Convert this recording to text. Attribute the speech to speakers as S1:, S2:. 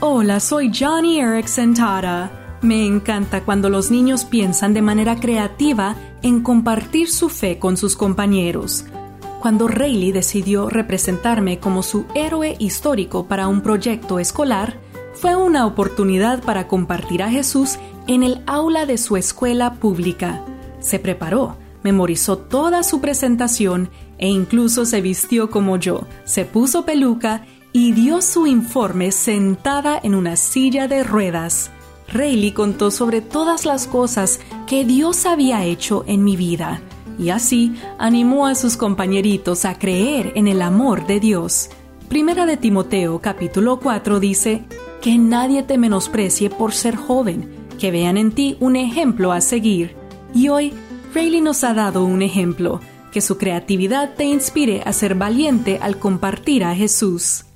S1: Hola, soy Johnny Erickson Tara. Me encanta cuando los niños piensan de manera creativa en compartir su fe con sus compañeros. Cuando Rayleigh decidió representarme como su héroe histórico para un proyecto escolar, fue una oportunidad para compartir a Jesús en el aula de su escuela pública. Se preparó, memorizó toda su presentación e incluso se vistió como yo, se puso peluca y dio su informe sentada en una silla de ruedas. Rayleigh contó sobre todas las cosas que Dios había hecho en mi vida y así animó a sus compañeritos a creer en el amor de Dios. Primera de Timoteo capítulo 4 dice, que nadie te menosprecie por ser joven, que vean en ti un ejemplo a seguir. Y hoy, Rayleigh nos ha dado un ejemplo, que su creatividad te inspire a ser valiente al compartir a Jesús.